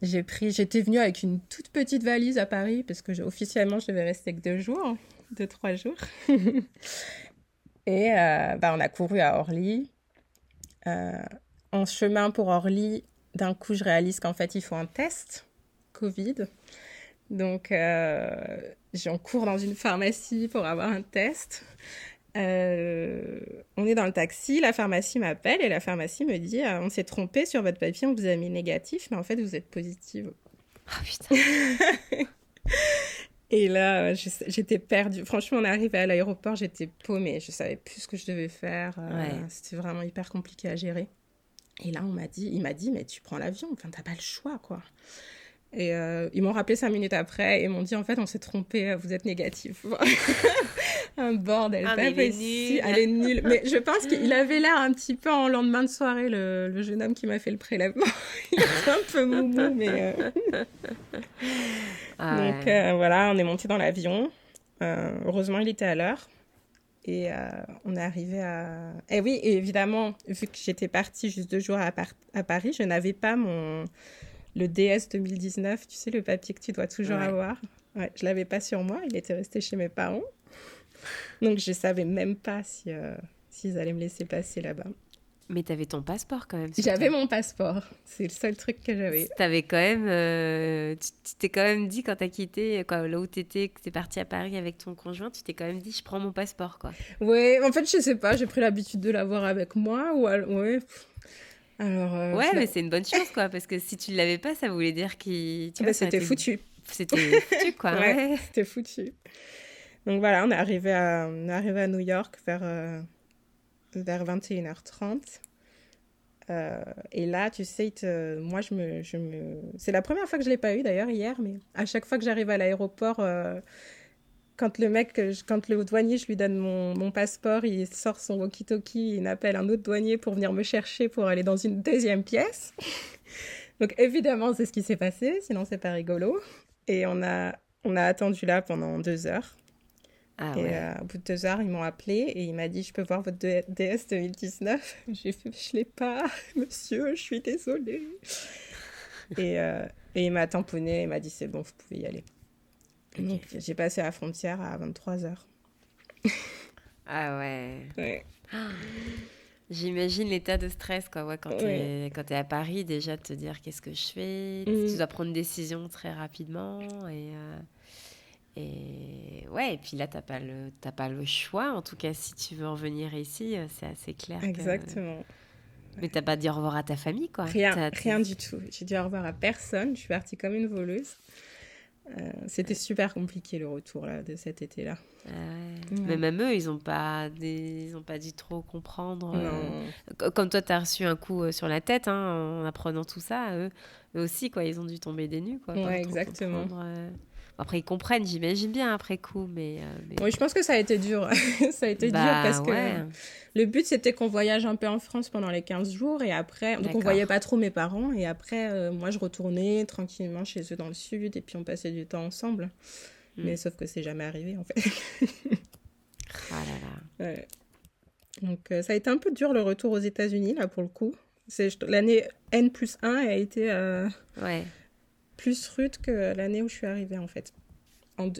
j'ai pris, j'étais venue avec une toute petite valise à Paris parce que officiellement je devais rester que deux jours deux, trois jours. [laughs] et euh, bah, on a couru à Orly. Euh, en chemin pour Orly, d'un coup, je réalise qu'en fait, il faut un test Covid. Donc, euh, j'en cours dans une pharmacie pour avoir un test. Euh, on est dans le taxi, la pharmacie m'appelle et la pharmacie me dit On s'est trompé sur votre papier, on vous a mis négatif, mais en fait, vous êtes positive. Oh putain [laughs] Et là, euh, j'étais perdue. Franchement, on est arrivé à l'aéroport, j'étais paumée. Je savais plus ce que je devais faire. Euh, c'était vraiment hyper compliqué à gérer. Et là, on m'a dit, il m'a dit, mais tu prends l'avion. Enfin, t'as pas le choix, quoi. Et euh, ils m'ont rappelé cinq minutes après et m'ont dit, en fait, on s'est trompé, vous êtes négatif. [laughs] un bordel. Ah, pas mais est. Elle est nulle. Mais je pense qu'il avait l'air un petit peu en lendemain de soirée, le, le jeune homme qui m'a fait le prélèvement. [laughs] il était un peu moumou, mais. euh, Ah Donc ouais. euh, voilà, on est monté dans l'avion. Euh, heureusement, il était à l'heure. Et euh, on est arrivé à. Et oui, évidemment, vu que j'étais partie juste deux jours à, Par- à Paris, je n'avais pas mon le DS 2019, tu sais, le papier que tu dois toujours Ouais. avoir. Ouais, je l'avais pas sur moi, il était resté chez mes parents. Donc je savais même pas si s'ils allaient me laisser passer là-bas. Mais t'avais ton passeport quand même. J'avais mon passeport, c'est le seul truc que j'avais. T'avais quand même, euh, tu t'es quand même dit quand t'as quitté, quoi, là où t'étais, que t'es parti à Paris avec ton conjoint, tu t'es quand même dit, je prends mon passeport, quoi. Ouais, en fait, je sais pas, j'ai pris l'habitude de l'avoir avec moi ou al- ouais. Alors euh, ouais, mais c'est une bonne chose, quoi, parce que si tu l'avais pas, ça voulait dire qu'il, tu Bah, c'était été- foutu. C'était [laughs] foutu, quoi. Ouais. ouais. C'était foutu. Donc voilà, on est arrivé à, on est arrivé à New York vers, euh, vers 21h30. Euh, et là, tu sais, moi, je me, je me... C'est la première fois que je l'ai pas eu d'ailleurs hier, mais à chaque fois que j'arrive à l'aéroport, euh, quand le mec, quand le douanier, je lui donne mon, mon passeport, il sort son walkie-talkie, il appelle un autre douanier pour venir me chercher pour aller dans une deuxième pièce. [laughs] Donc évidemment, c'est ce qui s'est passé, sinon c'est pas rigolo. Et on a, on a attendu là pendant deux heures. Ah et ouais. euh, au bout de deux heures, ils m'ont appelé et il m'a dit, je peux voir votre DS 2019 J'ai fait, je l'ai pas, [laughs] monsieur, je suis désolée. et, euh, et il m'a tamponné, il m'a dit, c'est bon, vous pouvez y aller. Donc j'ai passé la frontière à 23 heures. Ah ouais. Ouais. [gasps] J'imagine l'état de stress, quoi, ouais, quand Ouais. quand t'es à Paris, déjà de te dire qu'est-ce que je fais, Mhm. tu dois prendre une décision très rapidement, et, euh, et ouais, et puis là, t'as pas, le, pas le choix, en tout cas, si tu veux revenir ici, euh, c'est assez clair. que- Exactement. Mais t'as pas dit au revoir à ta famille, quoi. Rien, rien du tout. J'ai dit au revoir à personne. Je suis partie comme une voleuse. Euh, C'était super compliqué le retour là, de cet été-là. Ah ouais. Ouais. Mais même eux, ils ont pas, des... ils ont pas dû trop comprendre. euh, Comme toi, t'as reçu un coup euh, sur la tête hein, en apprenant tout ça. Eux, eux aussi, quoi, ils ont dû tomber des nues, quoi. Ouais, exactement. Euh. Après, ils comprennent, j'imagine bien après coup, mais. euh, mais- Oui, je pense que ça a été dur. [laughs] ça a été dur Bah, parce que ouais. le but c'était qu'on voyage un peu en France pendant les 15 jours et après, donc on voyait pas trop mes parents et après, euh, moi je retournais tranquillement chez eux dans le sud et puis on passait du temps ensemble. Mm. Mais sauf que c'est jamais arrivé en fait. Ah là là. [laughs] Ouais. Donc euh, ça a été un peu dur le retour aux États-Unis là pour le coup. L'année N plus 1 a été euh, Ouais. Plus rude que l'année où je suis arrivée en fait.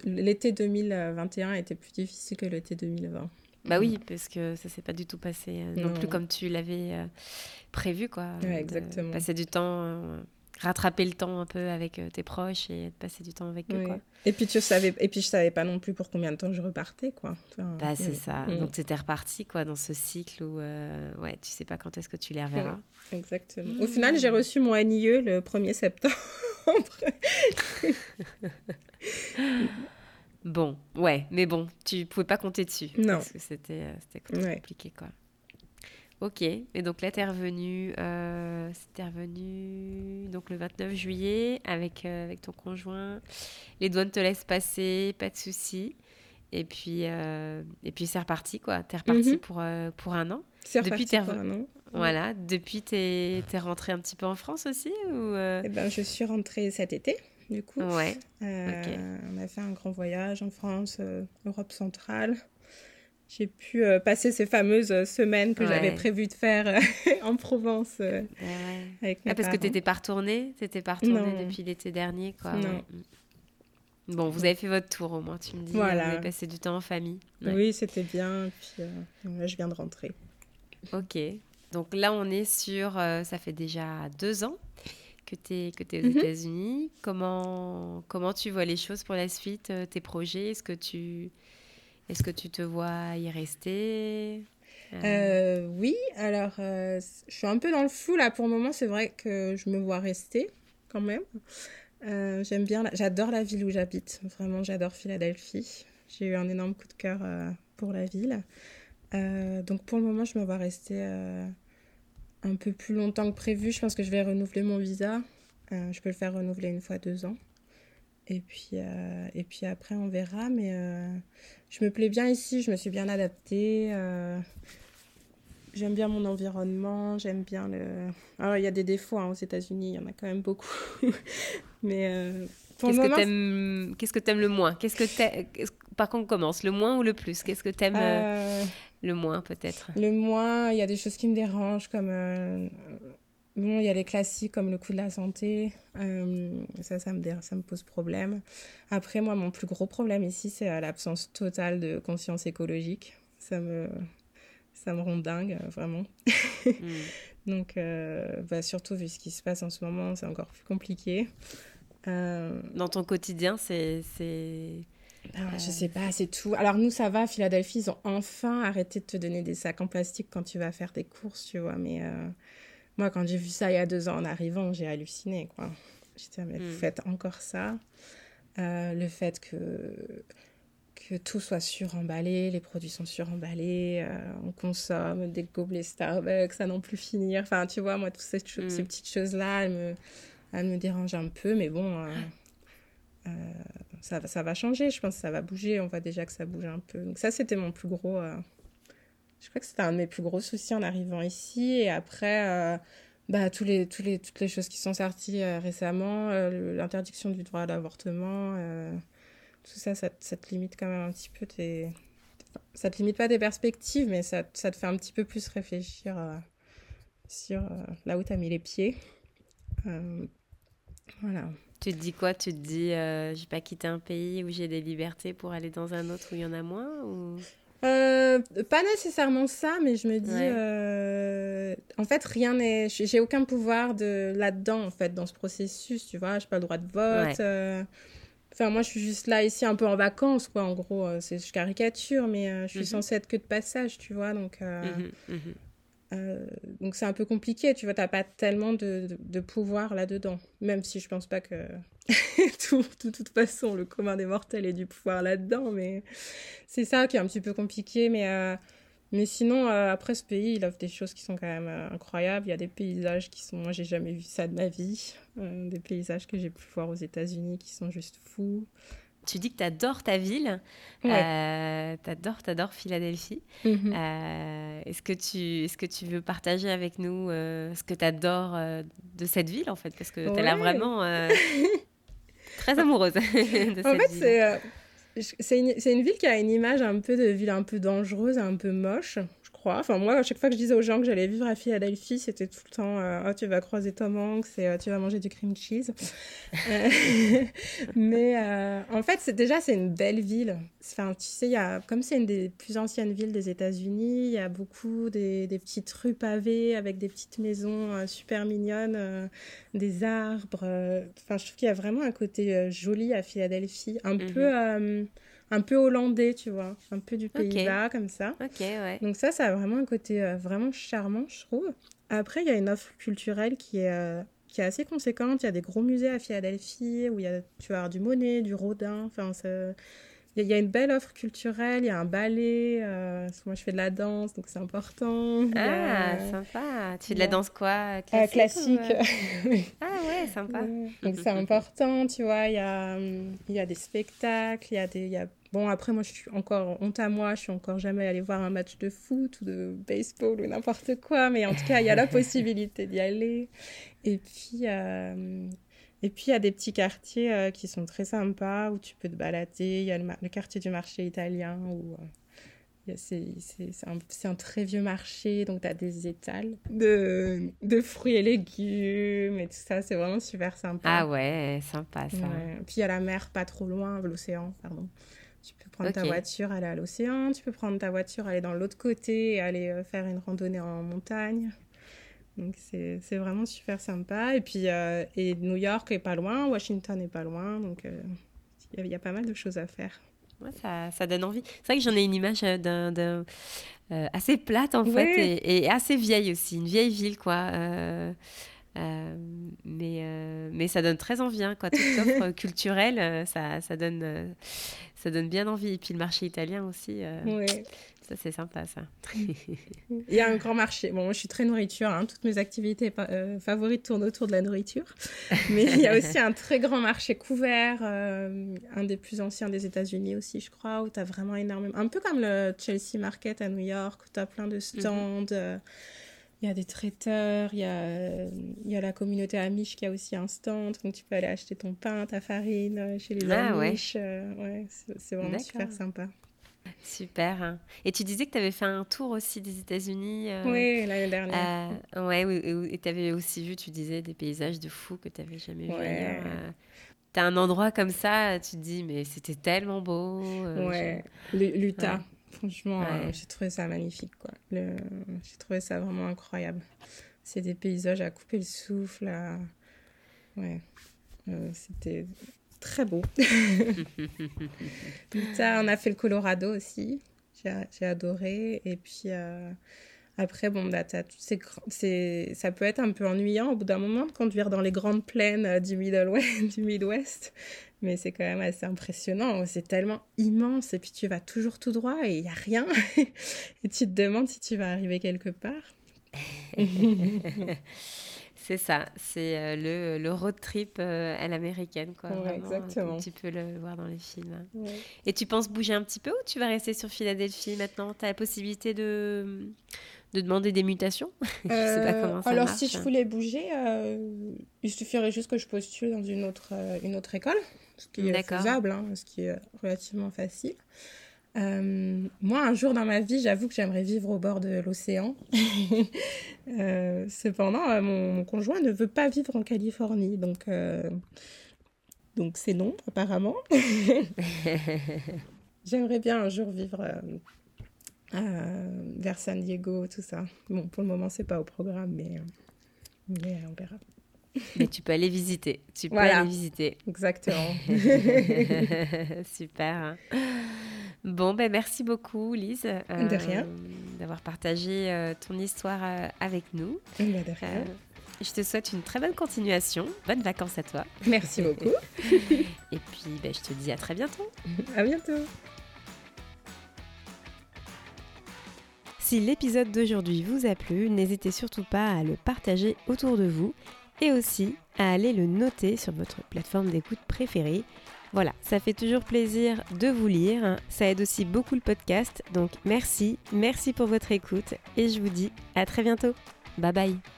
L'été 2021 a été plus difficile que l'été 2020. Bah oui, parce que ça s'est pas du tout passé euh, non, Non. plus comme tu l'avais euh, prévu, quoi. Ouais, exactement. Passer du temps, euh, rattraper le temps un peu avec tes proches et passer du temps avec eux, quoi. Et puis tu savais, et puis je savais pas non plus pour combien de temps je repartais quoi. Enfin, Bah, c'est mm, ça. mm, Donc, t'étais reparti, quoi, dans ce cycle où, ouais, tu sais pas quand est-ce que tu les reverras. Exactement. Au final, j'ai reçu mon NIE le 1er septembre. [laughs] Bon, ouais, mais bon, tu pouvais pas compter dessus. Non. Parce que c'était euh, Ouais. compliqué, quoi. Ok, et donc là, t'es revenu, euh, revenu donc le 29 juillet avec, euh, avec ton conjoint. Les douanes te laissent passer, pas de souci. Et puis, euh, et puis c'est reparti, quoi. T'es reparti Mhm. pour, pour un an. C'est Depuis, reparti t'es pour un an. Voilà. Depuis, t'es es rentré un petit peu en France aussi ou euh, Eh ben, je suis rentrée cet été, du coup. Ouais. Euh. On a fait un grand voyage en France, euh, Europe centrale. J'ai pu euh, passer ces fameuses semaines que j'avais prévu de faire euh, [laughs] en Provence euh, Ouais, ouais. avec mes Ah, parce que parents. t'étais pas retournée? Pas depuis l'été dernier, quoi. Non. Mm. Bon, vous avez fait votre tour au moins, tu me dis. Voilà. Vous avez passé du temps en famille. Ouais. Oui, c'était bien. Puis là, je viens de rentrer. Ok. Donc là, on est sur. euh, ça fait déjà deux ans que tu es, que es aux Mhm. États-Unis. Comment, comment tu vois les choses pour la suite, euh, tes projets? Est-ce que, tu, est que tu te vois y rester? Euh, oui, alors je suis un peu dans le flou là pour le moment. C'est vrai que je me vois rester quand même. J'aime bien, la- j'adore la ville où j'habite. Vraiment, j'adore Philadelphie. J'ai eu un énorme coup de cœur pour la ville. Euh, donc pour le moment, je me vois rester euh, un peu plus longtemps que prévu. Je pense que je vais renouveler mon visa. Euh, je peux le faire renouveler une fois deux ans. Et puis, euh, et puis après, on verra. Mais je me plais bien ici, je me suis bien adaptée. J'aime bien mon environnement, j'aime bien le. Alors, il y a des défauts hein, aux États-Unis, il y en a quand même beaucoup. [laughs] Mais Qu'est-ce que t'aimes Qu'est-ce que t'aimes le moins? Qu'est-ce que Par contre, commence? Le moins ou le plus? Qu'est-ce que t'aimes euh... le moins peut-être Le moins, il y a des choses qui me dérangent comme euh... bon, il y a les classiques comme le coût de la santé. Euh, ça, ça me ça me pose problème. Après, moi, mon plus gros problème ici, c'est euh, l'absence totale de conscience écologique. Ça me ça me rend dingue, vraiment. Hmm. [laughs] Donc, euh, bah, surtout vu ce qui se passe en ce moment, c'est encore plus compliqué. Dans ton quotidien, c'est... Ah, je sais pas, c'est tout. Alors nous, ça va, Philadelphie, ils ont enfin arrêté de te donner des sacs en plastique quand tu vas faire des courses, tu vois. Mais moi, quand j'ai vu ça il y a deux ans en arrivant, j'ai halluciné, quoi. J'étais, mais vous hmm. faites encore ça. le fait que que tout soit suremballé, les produits sont suremballés, euh, on consomme des gobelets Starbucks à n'en plus finir. Enfin, tu vois, moi, toutes ces, mm. ces petites choses-là, elles me, elles me dérangent un peu, mais bon, euh, euh, ça, ça va changer, je pense que ça va bouger, on voit déjà que ça bouge un peu. Donc ça, c'était mon plus gros... je crois que c'était un de mes plus gros soucis en arrivant ici, et après... bah, tous les, tous les, toutes les choses qui sont sorties récemment, l'interdiction du droit à l'avortement, tout ça, ça, te limite quand même un petit peu tes... Ça te limite pas des perspectives, mais ça, ça te fait un petit peu plus réfléchir euh, sur euh, là où tu as mis les pieds. Euh, voilà. Tu te dis quoi? Tu te dis, je vais pas quitter un pays où j'ai des libertés pour aller dans un autre où il y en a moins ou... pas nécessairement ça, mais je me dis, en fait, rien n'est. J'ai aucun pouvoir de là-dedans, en fait, dans ce processus, tu vois. J'ai pas le droit de vote. Enfin, moi, je suis juste là ici un peu en vacances, quoi. En gros, euh, c'est je caricature, mais euh, je suis mhm. censée être que de passage, tu vois. Donc, euh, mhm, mhm. donc c'est un peu compliqué, tu vois. T'as pas tellement de, pouvoir là-dedans. Même si je pense pas que [laughs] tout, de toute façon, le commun des mortels ait du pouvoir là-dedans, mais c'est ça qui est un petit peu compliqué. Mais mais sinon, euh, après ce pays, il offre des choses qui sont quand même euh, incroyables. Il y a des paysages qui sont. Moi, j'ai jamais vu ça de ma vie. Euh, des paysages que j'ai pu voir aux États-Unis qui sont juste fous. Tu dis que tu adores ta ville. Ouais. tu adores, adores Philadelphie. Mhm. est-ce, que tu, est-ce que tu veux partager avec nous ce que tu adores de cette ville, en fait? Parce que tu as l'air vraiment [laughs] très amoureuse [laughs] de cette en fait, c'est c'est une, une, ville qui a une image un peu de ville un peu dangereuse, un peu moche. Enfin, moi, à chaque fois que je disais aux gens que j'allais vivre à Philadelphie, c'était tout le temps euh, oh, tu vas croiser Tom Hanks et euh, tu vas manger du cream cheese. Euh, [laughs] mais en fait, c'est, déjà, c'est une belle ville. Enfin, tu sais, y a, comme c'est une des plus anciennes villes des États-Unis, il y a beaucoup des, des, petites rues pavées avec des petites maisons super mignonnes, des arbres. Enfin, je trouve qu'il y a vraiment un côté joli à Philadelphie, un mhm. peu un peu hollandais, tu vois, un peu du Pays-Bas, comme ça. Ok, ouais. Donc ça, ça a vraiment un côté euh, vraiment charmant, je trouve. Après, il y a une offre culturelle qui est, euh, qui est assez conséquente. Il y a des gros musées à Philadelphie où il y a, tu vas avoir du Monet, du Rodin, enfin, il y, a une belle offre culturelle, il y a un ballet. Euh, moi, je fais de la danse, donc c'est important. Ah, sympa. Tu fais de la danse quoi Classique. [laughs] ah ouais, sympa. Donc [laughs] c'est important, tu vois. Il y a, il y a des spectacles, il y a des, il y a Bon, après, moi, je suis encore, honte à moi, je suis encore jamais allée voir un match de foot ou de baseball ou n'importe quoi, mais en tout cas, il y a la [laughs] possibilité d'y aller. Et puis, euh, et puis, il y a des petits quartiers euh, qui sont très sympas où tu peux te balader. Il y a le, quartier du marché italien où euh, c'est un, un, très vieux marché, donc tu as des étals de, de, fruits et légumes et tout ça. C'est vraiment super sympa. Ah ouais, sympa ça. Puis il y a la mer pas trop loin, l'océan, pardon. Tu peux prendre ta voiture, aller à l'océan, tu peux prendre ta voiture, aller dans l'autre côté et aller euh, faire une randonnée en montagne. Donc c'est vraiment super sympa. Et puis euh, et New York est pas loin, Washington est pas loin, donc euh, il y, a pas mal de choses à faire. Ouais, ça, ça donne envie. C'est vrai que j'en ai une image d'un assez plate en fait et, assez vieille aussi, une vieille ville quoi. mais, mais ça donne très envie, hein, quoi. Toute [laughs] offre culturelle, ça, ça, donne, ça donne bien envie. Et puis le marché italien aussi. Euh, Ça, c'est sympa, ça. [laughs] Il y a un grand marché. Bon, moi, je suis très nourriture. Hein. Toutes mes activités euh, favorites tournent autour de la nourriture. [laughs] Mais il y a aussi un très grand marché couvert, euh, un des plus anciens des États-Unis aussi, je crois, où tu as vraiment énormément. Un peu comme le Chelsea Market à New York, où tu as plein de mhm. stands. Euh, il y a des traiteurs, il y a, il y a la communauté Amish qui a aussi un stand, donc tu peux aller acheter ton pain, ta farine chez les ah, Amish. Ouais. c'est vraiment super sympa. Super. Et tu disais que tu avais fait un tour aussi des États-Unis. Euh, oui, l'année dernière. Euh, ouais, et tu avais aussi vu, tu disais, des paysages de fou que tu n'avais jamais vu ailleurs. Euh. tu as un endroit comme ça, tu te dis, mais c'était tellement beau. ouais, l'Utah. Franchement, j'ai trouvé ça magnifique. quoi. Le... J'ai trouvé ça vraiment incroyable. C'est des paysages à couper le souffle. Ouais. c'était très beau. [laughs] on a fait le Colorado aussi. J'ai adoré. Et puis euh, après, bon, bah, c'est, ça peut être un peu ennuyant au bout d'un moment de conduire dans les grandes plaines euh, du, Middle West, [laughs] du Midwest. Mais c'est quand même assez impressionnant. C'est tellement immense. Et puis tu vas toujours tout droit et il n'y a rien. [laughs] et tu te demandes si tu vas arriver quelque part. [laughs] C'est ça, c'est euh, le, le, road trip euh, à l'américaine. Quoi, exactement. tu peux le voir dans les films. Et tu penses bouger un petit peu ou tu vas rester sur Philadelphie maintenant? Tu as la possibilité de, de demander des mutations? [laughs] Je sais pas comment ça Alors, si je voulais bouger, euh, il suffirait juste que je postule dans une autre, une autre école, ce qui est faisable, hein, ce qui est relativement facile. Euh, moi, un jour dans ma vie, j'avoue que j'aimerais vivre au bord de l'océan. [laughs] euh, cependant, euh, mon, conjoint ne veut pas vivre en Californie, donc euh, donc c'est non, apparemment. [laughs] j'aimerais bien un jour vivre vers San Diego, tout ça. Bon, pour le moment, c'est pas au programme, mais, mais on verra. Mais tu peux aller visiter. Tu peux aller visiter. Exactement. [laughs] Super. Bon, ben merci beaucoup, Lise. Euh, de rien. D'avoir partagé euh, ton histoire euh, avec nous. de rien. je te souhaite une très bonne continuation. Bonnes vacances à toi. Merci beaucoup. [laughs] Et puis, ben, je te dis à très bientôt. À bientôt. Si l'épisode d'aujourd'hui vous a plu, n'hésitez surtout pas à le partager autour de vous et aussi à aller le noter sur votre plateforme d'écoute préférée voilà, ça fait toujours plaisir de vous lire. Ça aide aussi beaucoup le podcast. Donc merci, merci pour votre écoute et je vous dis à très bientôt. Bye bye.